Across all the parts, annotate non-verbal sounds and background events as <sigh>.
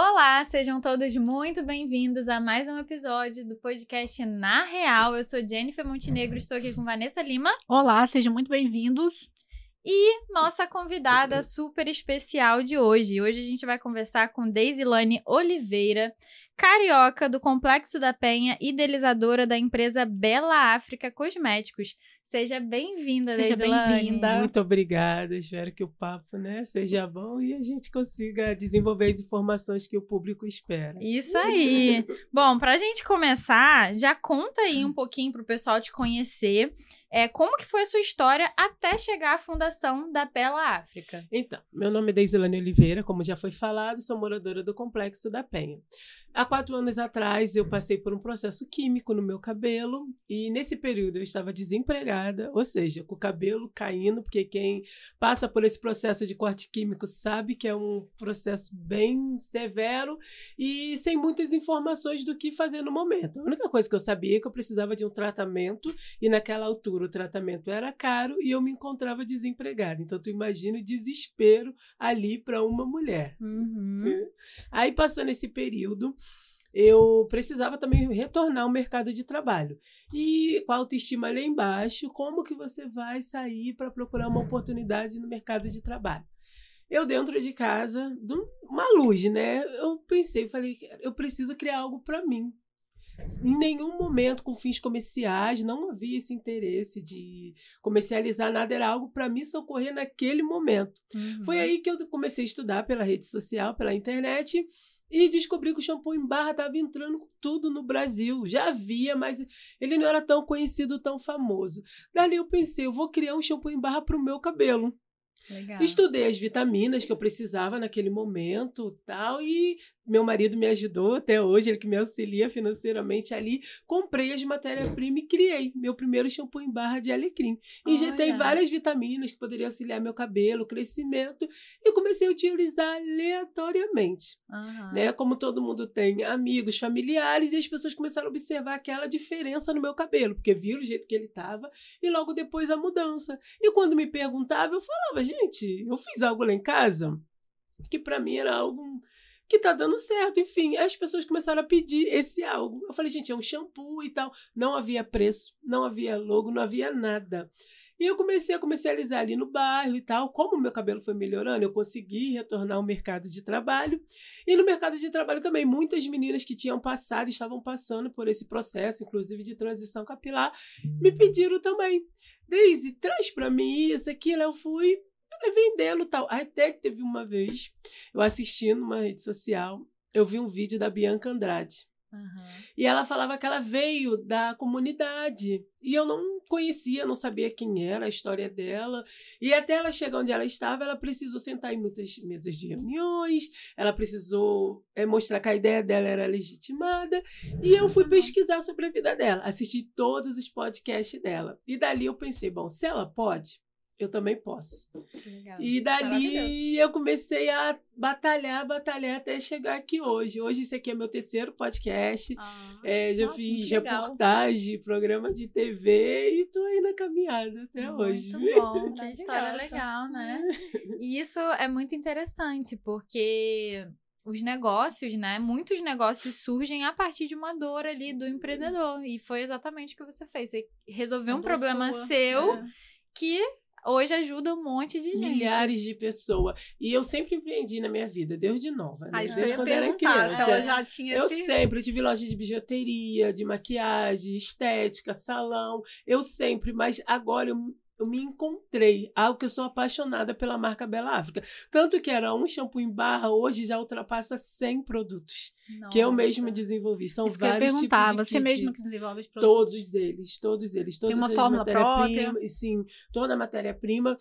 Olá, sejam todos muito bem-vindos a mais um episódio do podcast Na Real. Eu sou Jennifer Montenegro, estou aqui com Vanessa Lima. Olá, sejam muito bem-vindos. E nossa convidada super especial de hoje. Hoje a gente vai conversar com Deisilane Oliveira, carioca do Complexo da Penha, idealizadora da empresa Bela África Cosméticos. Seja bem-vinda, Seja bem-vinda. Muito obrigada. Espero que o papo né, seja bom e a gente consiga desenvolver as informações que o público espera. Isso aí. <laughs> bom, para a gente começar, já conta aí um pouquinho para o pessoal te conhecer. É, como que foi a sua história até chegar à fundação da Bela África? Então, meu nome é Deisilane Oliveira, como já foi falado, sou moradora do Complexo da Penha. Há quatro anos atrás, eu passei por um processo químico no meu cabelo e nesse período eu estava desempregada, ou seja, com o cabelo caindo, porque quem passa por esse processo de corte químico sabe que é um processo bem severo e sem muitas informações do que fazer no momento. A única coisa que eu sabia é que eu precisava de um tratamento e naquela altura o tratamento era caro e eu me encontrava desempregada. Então tu imagina o desespero ali para uma mulher. Uhum. Aí passando esse período, eu precisava também retornar ao mercado de trabalho. E com a autoestima lá embaixo, como que você vai sair para procurar uma oportunidade no mercado de trabalho? Eu dentro de casa, uma luz, né? Eu pensei, falei, eu preciso criar algo para mim. Em nenhum momento com fins comerciais, não havia esse interesse de comercializar nada, era algo para me socorrer naquele momento. Uhum. Foi aí que eu comecei a estudar pela rede social, pela internet, e descobri que o shampoo em barra estava entrando com tudo no Brasil. Já havia, mas ele não era tão conhecido, tão famoso. Dali eu pensei, eu vou criar um shampoo em barra para o meu cabelo. Legal. Estudei as vitaminas que eu precisava naquele momento, tal, e meu marido me ajudou até hoje, ele que me auxilia financeiramente ali. Comprei as matérias-primas e criei meu primeiro shampoo em barra de alecrim. Injetei Olha. várias vitaminas que poderiam auxiliar meu cabelo, crescimento, e comecei a utilizar aleatoriamente Aham. né? Como todo mundo tem amigos, familiares, e as pessoas começaram a observar aquela diferença no meu cabelo, porque viram o jeito que ele estava, e logo depois a mudança. E quando me perguntava, eu falava, gente, eu fiz algo lá em casa que para mim era algo que tá dando certo. Enfim, as pessoas começaram a pedir esse algo. Eu falei, gente, é um shampoo e tal. Não havia preço, não havia logo, não havia nada. E eu comecei a comercializar ali no bairro e tal. Como o meu cabelo foi melhorando, eu consegui retornar ao mercado de trabalho. E no mercado de trabalho também, muitas meninas que tinham passado, estavam passando por esse processo, inclusive de transição capilar, me pediram também. Daisy, traz para mim isso, aquilo. Eu fui falei, vendendo tal. Até que teve uma vez, eu assistindo uma rede social, eu vi um vídeo da Bianca Andrade. Aham. E ela falava que ela veio da comunidade. E eu não conhecia, não sabia quem era, a história dela. E até ela chegar onde ela estava, ela precisou sentar em muitas mesas de reuniões, ela precisou eh, mostrar que a ideia dela era legitimada. E eu fui pesquisar sobre a vida dela, assisti todos os podcasts dela. E dali eu pensei, bom, se ela pode, eu também posso. Que legal. E dali eu comecei a batalhar, batalhar até chegar aqui hoje. Hoje esse aqui é meu terceiro podcast. Ah, É, já nossa, fiz muito reportagem, programa de TV e tô aí na caminhada até hoje. Muito bom, <laughs> que Tá história legal, né? E isso é muito interessante, porque os negócios, né? Muitos negócios surgem a partir de uma dor ali do empreendedor. E foi exatamente o que você fez. Você resolveu um problema sua, seu é. que hoje ajuda um monte de gente. Milhares de pessoas. E eu sempre empreendi na minha vida, desde nova. Né? Aí eu desde quando era criança. ela já tinha Eu esse... sempre tive loja de bijuteria, de maquiagem, estética, salão. Eu sempre, mas agora eu, eu me encontrei. Algo que eu sou apaixonada pela marca Bela África. Tanto que era um shampoo em barra, hoje já ultrapassa 100 produtos. Que eu mesma Nossa. desenvolvi. São Isso que eu ia vários perguntar, tipos de você kit. mesmo que desenvolve os produtos? Todos eles, todos eles. Todas uma as fórmula própria? Sim, toda a matéria-prima.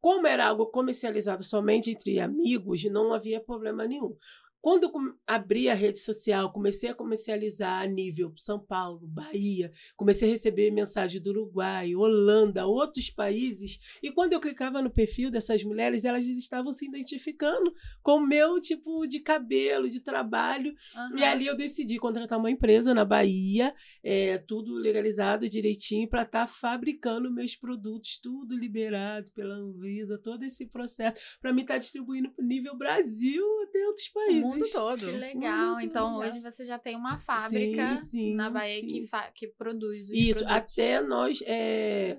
Como era algo comercializado somente entre amigos, não havia problema nenhum. Quando eu abri a rede social, comecei a comercializar a nível São Paulo, Bahia, comecei a receber mensagem do Uruguai, Holanda, outros países, e quando eu clicava no perfil dessas mulheres, elas estavam se identificando com o meu tipo de cabelo, de trabalho, Aham. e ali eu decidi contratar uma empresa na Bahia, é, tudo legalizado direitinho, para estar fabricando meus produtos, tudo liberado pela Anvisa, todo esse processo, para mim estar distribuindo para nível Brasil até outros países. Mundo todo. Que legal. Muito então legal. hoje você já tem uma fábrica Sim, sim, na Bahia sim. que, que produz os Isso, produtos. até nós é,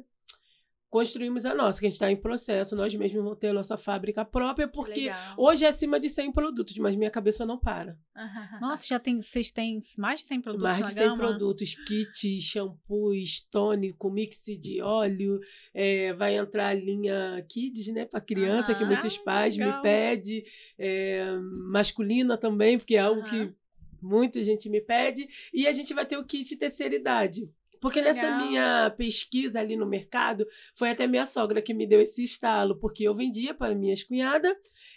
construímos a nossa, que a gente está em processo, nós mesmos vamos ter a nossa fábrica própria, Que porque legal. hoje é acima de 100 produtos, mas minha cabeça não para. <laughs> Nossa, já tem, vocês têm mais de 100 produtos Mais na de 100 gama? produtos, kits, shampoos, tônico, mix de óleo, é, vai entrar a linha Kids, né, para criança, que muitos Ah, pais me legal. pedem, é, masculina também, porque é algo que muita gente me pede, e a gente vai ter o kit terceira idade. Porque Que nessa legal. minha pesquisa ali no mercado, foi até minha sogra que me deu esse estalo, porque eu vendia para minhas cunhadas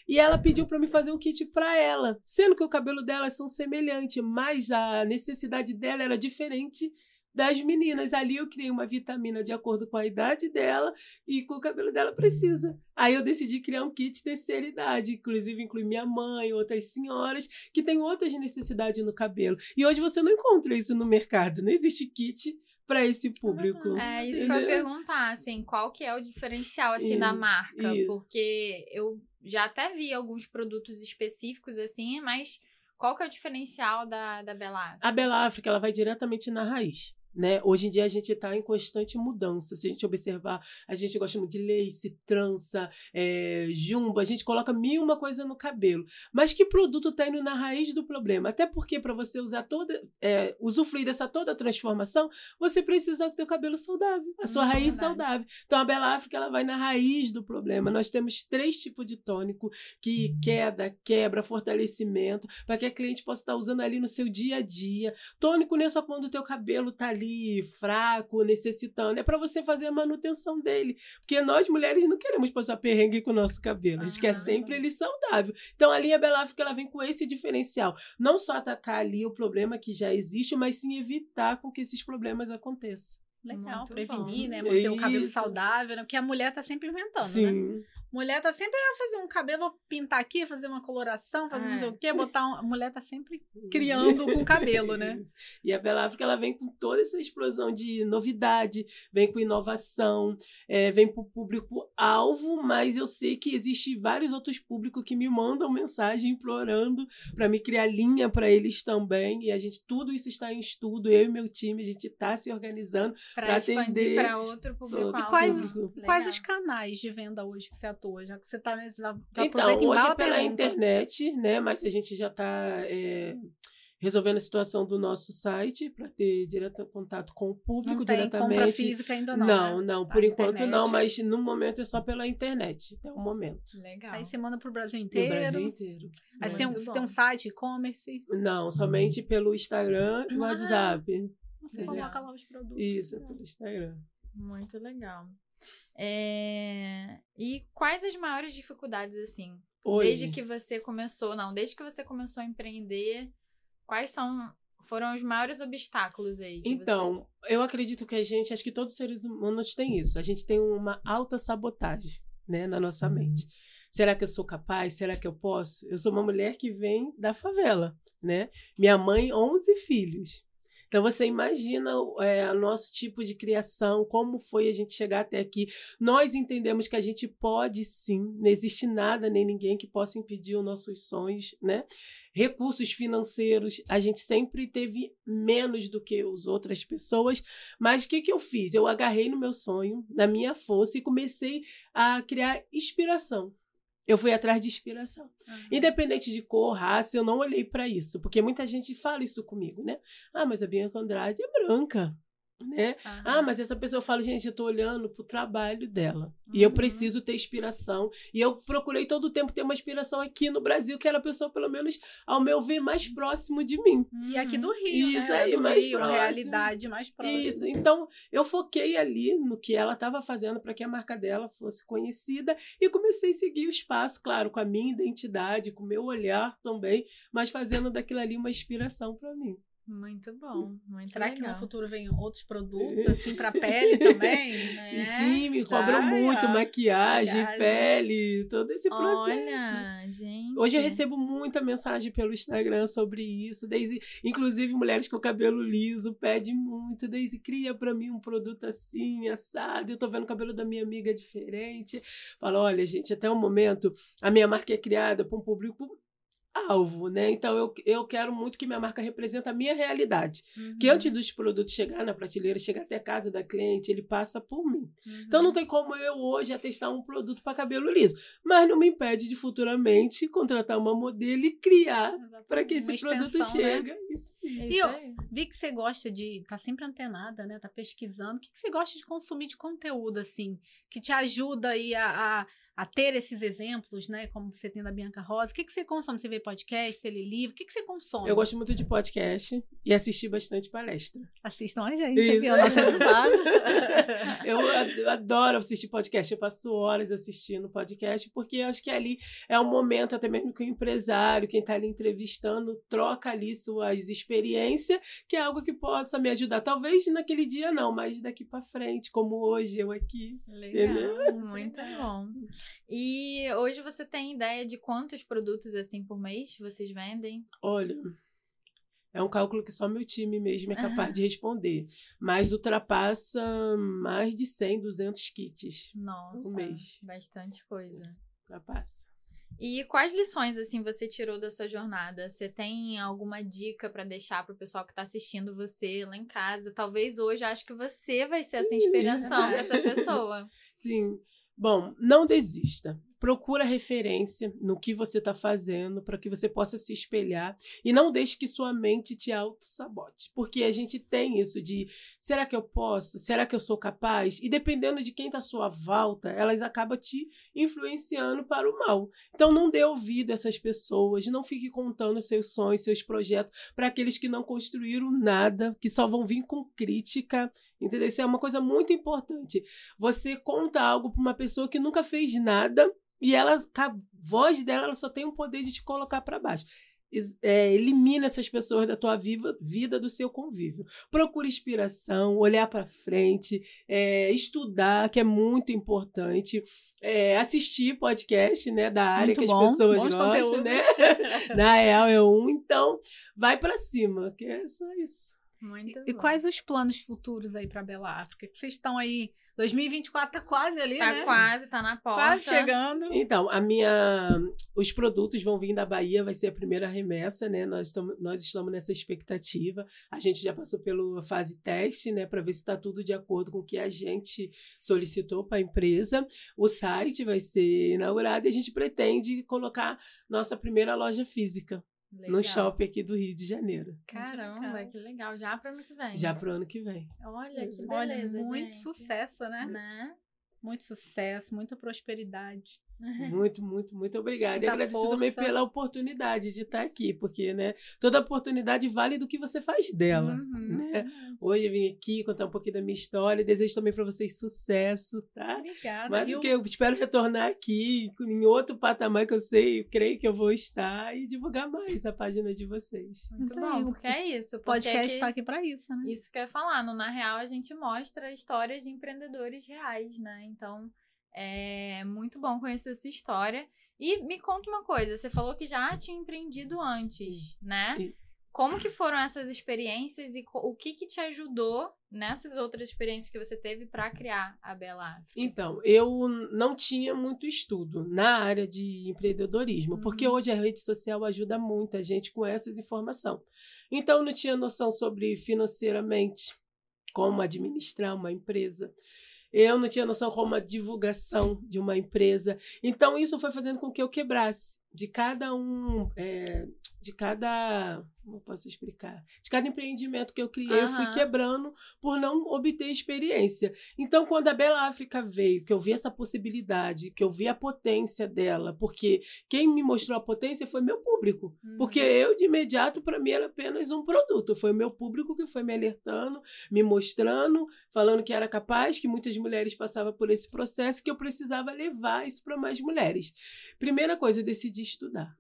e ela pediu para me fazer um kit para ela, sendo que o cabelo delas são semelhantes, mas a necessidade dela era diferente das meninas. Ali eu criei uma vitamina de acordo com a idade dela e com o cabelo dela precisa. Aí eu decidi criar um kit terceira idade, inclusive inclui minha mãe, outras senhoras que têm outras necessidades no cabelo. E hoje você não encontra isso no mercado, não existe kit para esse público. É isso que eu ia Entendeu? perguntar, assim, qual que é o diferencial, assim, da marca? isso. Porque eu já até vi alguns produtos específicos, assim, mas qual que é o diferencial da, da Bela A Bela África ela vai diretamente na raiz. Né? Hoje em dia a gente está em constante mudança. Se a gente observar, a gente gosta muito de lace, trança, é, jumbo, a gente coloca mil uma coisa no cabelo. Mas que produto está indo na raiz do problema? Até porque para você usar toda, é, usufruir dessa toda transformação, você precisa ter o cabelo saudável, a sua Hum, raiz verdade. saudável. Então a Bela África ela vai na raiz do problema. Nós temos três tipos de tônico que queda, quebra, fortalecimento, para que a cliente possa estar usando ali no seu dia a dia. Tônico não é só quando o teu cabelo tá ali fraco, necessitando, é para você fazer a manutenção dele. Porque nós mulheres não queremos passar perrengue com o nosso cabelo, a gente quer Ah. sempre ele saudável. Então a linha Bela África ela vem com esse diferencial, não só atacar ali o problema que já existe, mas sim evitar com que esses problemas aconteçam. Legal, Muito prevenir, bom. né? Manter o cabelo Isso. saudável, né? Porque a mulher tá sempre inventando, né? Mulher tá sempre a fazer um cabelo, pintar aqui, fazer uma coloração, fazer não sei É. o quê, botar um... A mulher tá sempre criando com o cabelo, né? <laughs> E a Bela África ela vem com toda essa explosão de novidade, vem com inovação, é, vem para o público-alvo, mas eu sei que existe vários outros públicos que me mandam mensagem implorando para me criar linha para eles também. E a gente, tudo isso está em estudo, eu e meu time, a gente está se organizando. Expandir atender para outro público outro quais- público. Quais os canais de venda hoje que você atua? Já que você tá nesse. Já Então, hoje é pela pergunta. internet, né? Mas a gente já está resolvendo a situação do nosso site para ter direto contato com o público Não tem diretamente. compra física ainda não. Não, né? não, Tá, por enquanto internet. não, mas no momento é só pela internet, até o momento. Legal. Aí você manda pro Brasil No inteiro. Brasil inteiro. Aí você tem, um, você tem um site, e-commerce. Não, somente pelo Instagram e Ah. WhatsApp. Você Legal. coloca lá os produtos. Isso, pelo Instagram. Muito legal. É, E quais as maiores dificuldades, assim? Desde que você começou, não, desde que você começou a empreender, quais são foram os maiores obstáculos aí? Então, eu acredito que a gente, acho que todos os seres humanos têm isso. A gente tem uma alta sabotagem, né, na nossa mente. Será que eu sou capaz? Será que eu posso? Eu sou uma mulher que vem da favela, né? Minha mãe, 11 filhos. Então você imagina é, o nosso tipo de criação, como foi a gente chegar até aqui. Nós entendemos que a gente pode sim, não existe nada nem ninguém que possa impedir os nossos sonhos, né? Recursos financeiros, a gente sempre teve menos do que as outras pessoas, mas o que, que eu fiz? Eu agarrei no meu sonho, na minha força e comecei a criar inspiração. Eu fui atrás de inspiração. você... Independente de cor, raça, eu não olhei para isso, porque muita gente fala isso comigo, né? Ah, mas a Bianca Andrade é branca, né? Ah, mas essa pessoa fala, gente, eu tô olhando pro trabalho dela. E eu Uhum. preciso ter inspiração. E eu procurei todo o tempo ter uma inspiração aqui no Brasil, que era a pessoa, pelo menos, ao meu ver, mais próximo de mim. E aqui do Rio, Uhum. Isso né? aí, do mais Rio, próximo. realidade mais próxima. Isso. Então, eu foquei ali no que ela estava fazendo para que a marca dela fosse conhecida e comecei a seguir o espaço, claro, com a minha identidade, com o meu olhar também, mas fazendo daquilo ali uma inspiração para mim. Muito bom, muito Será que legal. no futuro vem outros produtos, <laughs> assim, pra pele também? Né? E sim, me Já, cobram muito maquiagem, Maquiagem. pele, todo esse processo. Olha, gente. Hoje eu recebo muita mensagem pelo Instagram sobre isso. Daisy, inclusive mulheres com cabelo liso pedem muito. Daisy, cria pra mim um produto assim, assado. Eu tô vendo o cabelo da minha amiga diferente. Falo, olha, gente, até o momento, a minha marca é criada para um público alvo, né? Então eu, eu quero muito que minha marca represente a minha realidade. Uhum. Que antes dos produtos chegar na prateleira, chegar até a casa da cliente, ele passa por mim. Então não tem como eu hoje atestar um produto para cabelo liso, mas não me impede de futuramente contratar uma modelo e criar para que esse Uma produto extensão, né? chegue. Isso aí. É E eu- aí. Vi que você gosta de. tá sempre antenada, né? Tá pesquisando. O que, que você gosta de consumir de conteúdo, assim, que te ajuda aí a, a, a ter esses exemplos, né? Como você tem da Bianca Rosa. O que, que você consome? Você vê podcast, você lê livro? O que, que você consome? Eu gosto muito de podcast e assistir bastante palestra. Assistam a gente Isso. aqui, ó, nosso episódio. Eu ad- eu adoro assistir podcast. Eu passo horas assistindo podcast, porque acho que ali é um momento, até mesmo que o empresário, quem está ali entrevistando, troca ali suas experiências, que é algo que possa me ajudar. Talvez naquele dia não, mas daqui para frente, como hoje eu aqui. Legal, muito bom. E hoje você tem ideia de quantos produtos assim por mês vocês vendem? Olha. É um cálculo que só meu time mesmo é capaz de responder. Mas ultrapassa mais de 100, 200 kits. Nossa, Um mês. bastante coisa. Ultrapassa. E quais lições assim você tirou da sua jornada? Você tem alguma dica pra deixar pro pessoal que tá assistindo você lá em casa? Talvez hoje eu acho que você vai ser essa inspiração pra essa pessoa. <laughs> Sim. Bom, não desista. Procura referência no que você está fazendo para que você possa se espelhar e não deixe que sua mente te auto-sabote. Porque a gente tem isso de será que eu posso? Será que eu sou capaz? E dependendo de quem está à sua volta, elas acabam te influenciando para o mal. Então não dê ouvido a essas pessoas, não fique contando seus sonhos, seus projetos para aqueles que não construíram nada, que só vão vir com crítica. Entendeu? Isso é uma coisa muito importante. Você conta algo para uma pessoa que nunca fez nada e ela, a voz dela, ela só tem o poder de te colocar para baixo. É, elimina essas pessoas da tua viva, vida, do seu convívio. Procure inspiração, olhar para frente, é, estudar, que é muito importante. É, assistir podcast né, da área Muito que as bom, pessoas bons gostam, conteúdos. né? <laughs> Na real é um. Então, vai para cima, que é só isso. Muito E bom. quais os planos futuros aí pra Bela África? Que vocês estão aí. 2024 tá quase ali, Tá né? quase, tá na porta. Quase chegando. Então, a minha, os produtos vão vir da Bahia, vai ser a primeira remessa, né? Nós estamos, nós estamos nessa expectativa. A gente já passou pela fase teste, né, para ver se está tudo de acordo com o que a gente solicitou para a empresa. O site vai ser inaugurado e a gente pretende colocar nossa primeira loja física no Legal. shopping aqui do Rio de Janeiro, Caramba, que legal. Já pro ano que vem. já para o ano que vem. Olha que Olha, beleza, muito gente. sucesso, né? Né? Muito sucesso, muita prosperidade. <laughs> Muito, muito, muito obrigada. E Muita agradecer também força. pela oportunidade de estar aqui, porque, né, toda oportunidade vale do que você faz dela. Uhum. né? Hoje eu vim aqui contar um pouquinho da minha história. Desejo também para vocês sucesso, tá? Obrigada. Mas o que eu espero retornar aqui em outro patamar que eu sei, eu creio que eu vou estar e divulgar mais a página de vocês. Muito Então, bom, o porque é isso. O porque podcast que- está aqui para isso, né? Isso que eu ia falar. No Na Real, a gente mostra histórias de empreendedores reais, né? Então, é muito bom conhecer essa história. E me conta uma coisa, você falou que já tinha empreendido antes, né? Isso. Como que foram essas experiências e o que que te ajudou nessas outras experiências que você teve para criar a Bela África? Então, eu não tinha muito estudo na área de empreendedorismo, porque Uhum. hoje a rede social ajuda muito a gente com essas informações. Então, eu não tinha noção sobre financeiramente como administrar uma empresa. Eu não tinha noção como a divulgação de uma empresa. Então, isso foi fazendo com que eu quebrasse de cada um, é, de cada. Como eu posso explicar? De cada empreendimento que eu criei, eu fui quebrando por não obter experiência. Então, quando a Bela África veio, que eu vi essa possibilidade, que eu vi a potência dela, porque quem me mostrou a potência foi meu público. Uhum. Porque eu, de imediato, para mim era apenas um produto. Foi o meu público que foi me alertando, me mostrando, falando que era capaz, que muitas mulheres passavam por esse processo, que eu precisava levar isso para mais mulheres. Primeira coisa, eu decidi estudar.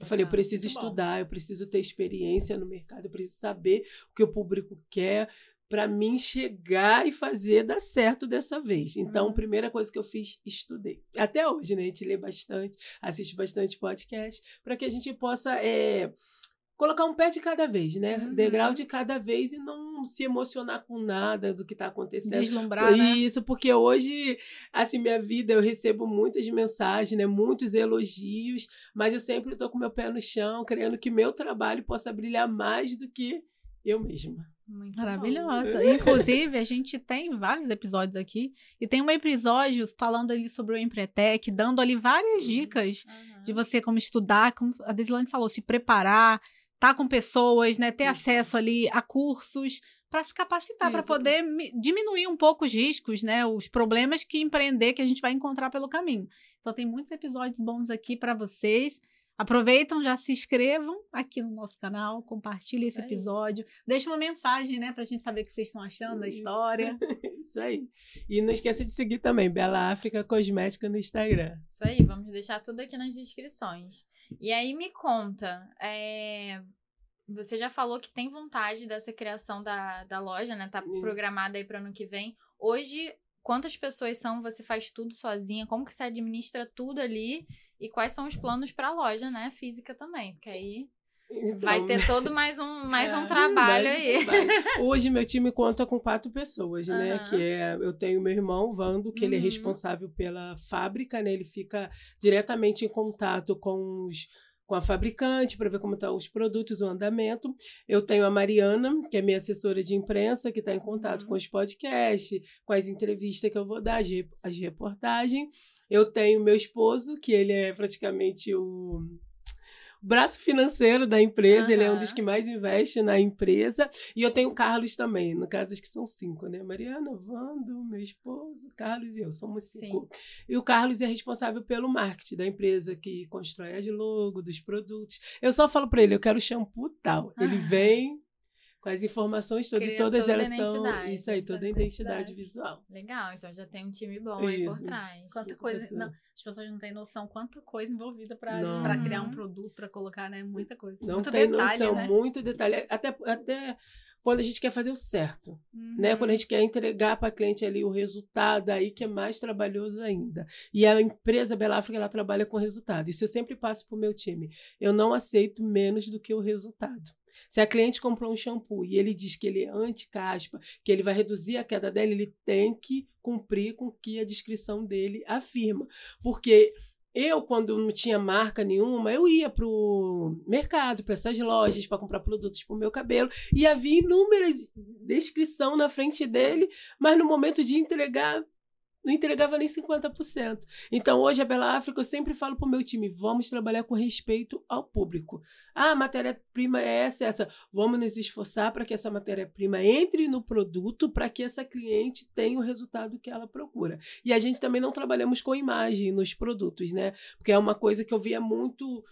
Eu falei, eu Legal, preciso muito bom. estudar, eu preciso ter experiência no mercado, eu preciso saber o que o público quer para mim chegar e fazer dar certo dessa vez. Então, Uhum. a primeira coisa que eu fiz, estudei. Até hoje, né? A gente lê bastante, assiste bastante podcast, para que a gente possa é, colocar um pé de cada vez, né? Uhum. Degrau de cada vez e não se emocionar com nada do que está acontecendo. Deslumbrar, né? Isso, porque hoje, assim, minha vida, eu recebo muitas mensagens, né? Muitos elogios, mas eu sempre estou com meu pé no chão, querendo que meu trabalho possa brilhar mais do que eu mesma. Muito Maravilhosa. <laughs> Inclusive, a gente tem vários episódios aqui. E tem um episódio falando ali sobre o Empretec, dando ali várias Uhum. dicas bom. de você como estudar, como a Desilane falou, se preparar, estar com pessoas, né, ter Isso. acesso ali a cursos para se capacitar, para poder mi- diminuir um pouco os riscos, né, os problemas que empreender que a gente vai encontrar pelo caminho. Então tem muitos episódios bons aqui para vocês. Aproveitam, já se inscrevam aqui no nosso canal, compartilhem esse episódio, deixa uma mensagem, né, pra gente saber o que vocês estão achando da história. <laughs> Isso aí. E não esqueça de seguir também Bela África Cosmética no Instagram. Isso aí, vamos deixar tudo aqui nas descrições. E aí me conta, é, você já falou que tem vontade dessa criação da, da loja, né? Tá programada aí para ano que vem. Hoje, quantas pessoas são? Você faz tudo sozinha? Como que você administra tudo ali? E quais são os planos para a loja, né? Física também, porque aí vai Então, ter todo mais um, mais um É, trabalho mais aí. um <laughs> trabalho. Hoje meu time conta com quatro pessoas, né? Aham. Que é eu tenho meu irmão Vando, que ele é Uhum. responsável pela fábrica, né? Ele fica diretamente em contato com os com a fabricante para ver como estão os produtos, o andamento. Eu tenho a Mariana, que é minha assessora de imprensa, que está em contato Uhum. com os podcasts, com as entrevistas que eu vou dar, as reportagens. Eu tenho meu esposo, que ele é praticamente o braço financeiro da empresa, ele é um dos que mais investe na empresa. E eu tenho o Carlos também, no caso acho que são cinco, né? Mariana, Wando, meu esposo, Carlos e eu, somos cinco. E o Carlos é responsável pelo marketing da empresa, que constrói as logos dos produtos. Eu só falo para ele, eu quero shampoo tal. Ele vem com as informações todas, Cria todas toda a elas são identidade. isso aí, toda a identidade visual. Legal, então já tem um time bom aí por Isso. trás. Quanta coisa. Não, as pessoas não têm noção quanta coisa envolvida para criar um Uhum. produto, para colocar, né? Muita coisa. Não Muito tem detalhe, noção, né? muito detalhe. Até, até quando a gente quer fazer o certo. né? Uhum. Quando a gente quer entregar para a cliente ali o resultado, aí que é mais trabalhoso ainda. E a empresa Bela África, ela trabalha com resultado. Isso eu sempre passo para o meu time. Eu não aceito menos do que o resultado. Se a cliente comprou um shampoo e ele diz que ele é anti-caspa, que ele vai reduzir a queda dela, ele tem que cumprir com o que a descrição dele afirma. Porque eu, quando não tinha marca nenhuma, eu ia para o mercado, para essas lojas, para comprar produtos para o meu cabelo, e havia inúmeras descrição na frente dele, mas no momento de entregar, não entregava nem 50%. Então, hoje, a Bela África, eu sempre falo para o meu time: vamos trabalhar com respeito ao público. Ah, a matéria-prima é essa, essa. Vamos nos esforçar para que essa matéria-prima entre no produto, para que essa cliente tenha o resultado que ela procura. E a gente também não trabalhamos com imagem nos produtos, né? Porque é uma coisa que eu via muito.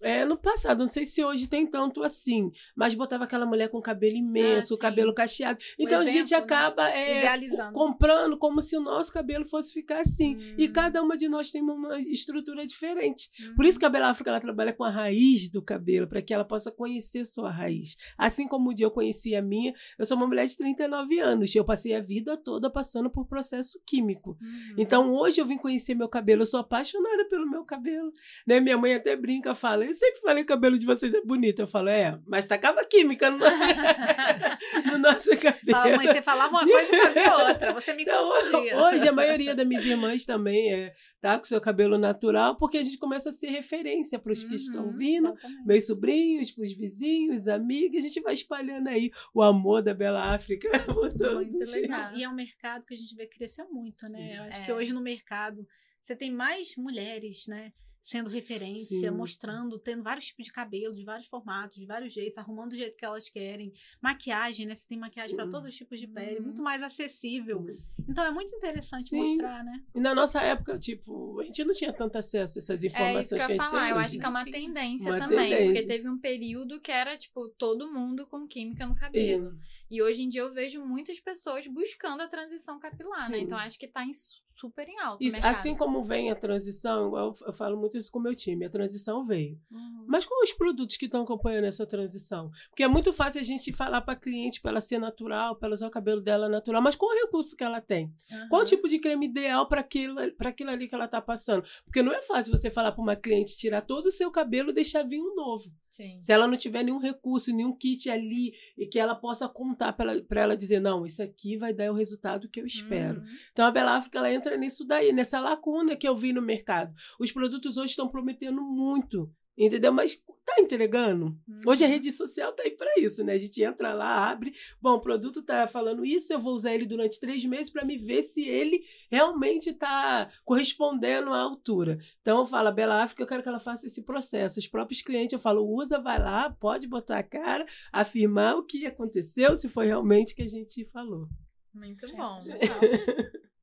É, no passado, não sei se hoje tem tanto assim, mas botava aquela mulher com cabelo imenso, o sim. cabelo cacheado. Então a gente exemplo, né? acaba é, Idealizando. comprando como se o nosso cabelo fosse ficar assim. E Hum. cada uma de nós tem uma estrutura diferente. Uhum. Por isso que a Bela África ela trabalha com a raiz do cabelo, para que ela possa conhecer sua raiz. Assim como o dia eu conheci a minha, eu sou uma mulher de 39 anos, e eu passei a vida toda passando por processo químico. Uhum. Então hoje eu vim conhecer meu cabelo, eu sou apaixonada pelo meu cabelo. Né? Minha mãe até brinca, fala, eu sempre falei que o cabelo de vocês é bonito. Eu falo, é, mas tacava química no nosso, <laughs> <laughs> no nosso cabelo. Fala, mãe, você falava uma coisa e fazia outra. Você me Então, confundia. <laughs> hoje a maioria das minhas irmãs também é, tá com seu cabelo natural, porque a gente começa a ser referência para os que estão Uhum, vindo, Exatamente. meus sobrinhos, para os vizinhos, amigos, a gente vai espalhando aí o amor da Bela África. Muito legal. E é um mercado que a gente vê crescer muito, né? Sim. Eu acho É. que hoje no mercado você tem mais mulheres, né? Sendo referência, Sim. mostrando, tendo vários tipos de cabelo, de vários formatos, de vários jeitos, arrumando do jeito que elas querem. Maquiagem, né? Você tem maquiagem para todos os tipos de pele, Uhum. muito mais acessível. Então é muito interessante Sim. mostrar, né? E na nossa época, tipo, a gente não tinha tanto acesso a essas É isso informações que eu que, ia a gente falar. tem Eu hoje. acho que é uma tendência Uma também. Porque tendência. teve um período que era, tipo, todo mundo com química no cabelo. E hoje em dia eu vejo muitas pessoas buscando a transição capilar, né? Sim. Então acho que tá su- super em alta. Assim como vem a transição, eu, eu, falo muito isso com o meu time, a transição veio. Uhum. Mas quais os produtos que estão acompanhando essa transição? Porque é muito fácil a gente falar para cliente para ela ser natural, para usar o cabelo dela natural, mas qual o recurso que ela tem? Uhum. Qual o tipo de creme ideal para aquilo, aquilo ali que ela está passando? Porque não é fácil você falar para uma cliente tirar todo o seu cabelo e deixar vir um novo. Sim. Se ela não tiver nenhum recurso, nenhum kit ali e que ela possa contar para ela, ela dizer, não, isso aqui vai dar o resultado que eu espero. Uhum. Então a Bela África ela entra nisso daí, nessa lacuna que eu vi no mercado. Os produtos hoje estão prometendo muito, entendeu? Mas tá entregando? Hoje a uhum. rede social tá aí para isso, né? A gente entra lá, abre, bom, o produto tá falando isso, eu vou usar ele durante três meses para me ver se ele realmente tá correspondendo à altura. Então eu falo, a Bela África, eu quero que ela faça esse processo. Os próprios clientes, eu falo, usa, vai lá, pode botar a cara, afirmar o que aconteceu, se foi realmente o que a gente falou. Muito bom. <laughs>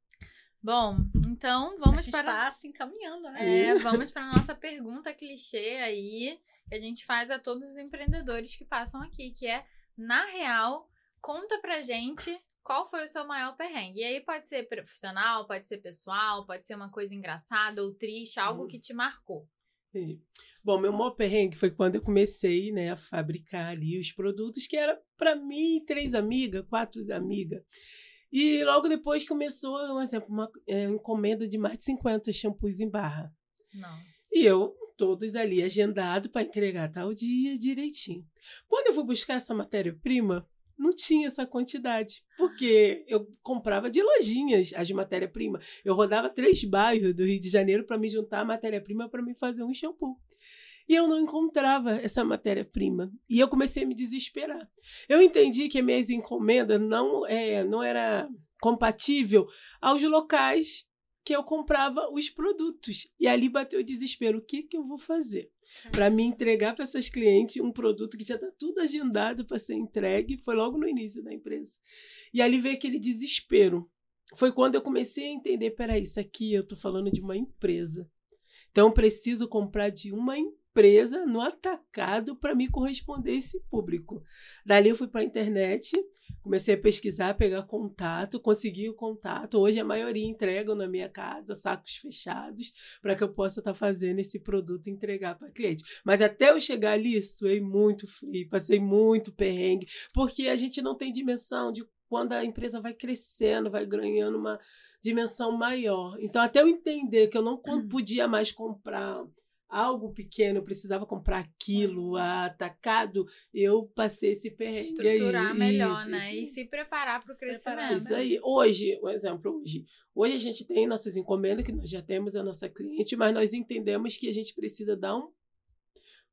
Bom, então vamos a gente para. Tá se encaminhando, né? É, <laughs> vamos para a nossa pergunta clichê aí, que a gente faz a todos os empreendedores que passam aqui, que é, na real, conta pra gente qual foi o seu maior perrengue. E aí pode ser profissional, pode ser pessoal, pode ser uma coisa engraçada ou triste, algo hum. que te marcou. Entendi. Bom, meu maior perrengue foi quando eu comecei, né, a fabricar ali os produtos que era para mim três amigas, quatro amigas. E logo depois começou, um exemplo, uma é, encomenda de mais de 50 shampoos em barra. Nossa. E eu, todos ali agendado para entregar tal dia direitinho. Quando eu fui buscar essa matéria-prima, não tinha essa quantidade, porque eu comprava de lojinhas as matérias-primas. Eu rodava três bairros do Rio de Janeiro para me juntar a matéria-prima para me fazer um shampoo. E eu não encontrava essa matéria-prima. E eu comecei a me desesperar. Eu entendi que a minha encomenda não, é, não era compatível aos locais que eu comprava os produtos. E ali bateu o desespero. O que, que eu vou fazer? Para me entregar para essas clientes um produto que já está tudo agendado para ser entregue. Foi logo no início da empresa. E ali veio aquele desespero. Foi quando eu comecei a entender: peraí, isso aqui eu estou falando de uma empresa. Então, preciso comprar de uma empresa empresa no atacado para me corresponder esse público. Dali eu fui para a internet, comecei a pesquisar, pegar contato, consegui o contato. Hoje a maioria entregam na minha casa, sacos fechados, para que eu possa estar tá fazendo esse produto e entregar para cliente. Mas até eu chegar ali, suei muito frio, passei muito perrengue, porque a gente não tem dimensão de quando a empresa vai crescendo, vai ganhando uma dimensão maior. Então, até eu entender que eu não hum. podia mais comprar algo pequeno, eu precisava comprar aquilo atacado, eu passei esse perrengue. Estruturar aí, melhor, isso, né? Isso. E se preparar para o crescimento. Isso aí. Hoje, um exemplo, hoje. Hoje a gente tem nossas encomendas, que nós já temos a nossa cliente, mas nós entendemos que a gente precisa dar um,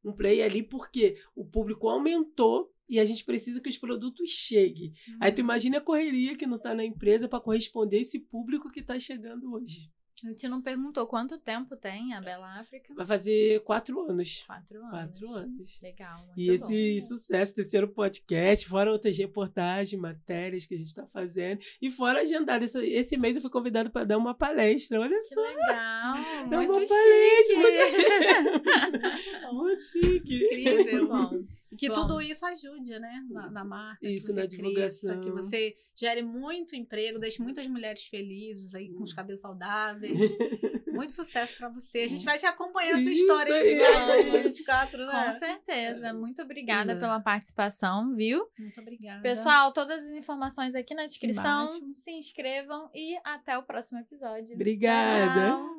um play ali, porque o público aumentou e a gente precisa que os produtos cheguem. Uhum. Aí tu uhum. imagina a correria que não está na empresa para corresponder esse público que está chegando hoje. A gente não perguntou quanto tempo tem a Bela África. Vai fazer quatro anos. Quatro anos. Quatro anos. Legal. e esse bom. sucesso, terceiro podcast, fora outras reportagens, matérias que a gente está fazendo. E fora agendado. Esse, esse mês eu fui convidado para dar uma palestra. Olha que só. legal. muito uma chique. Muito, <laughs> muito chique. Incrível. Bom. <laughs> Que Bom, tudo isso ajude, né? Na, na marca. Isso, na divulgação. Cresça, que você gere muito emprego, deixe muitas mulheres felizes aí, com os cabelos saudáveis. <laughs> muito sucesso para você. A gente vai te acompanhar a sua história aqui no 24, né? Com certeza. Muito obrigada pela participação, viu? Muito obrigada. Pessoal, todas as informações aqui na descrição. Se inscrevam e até o próximo episódio. Obrigada. Tchau.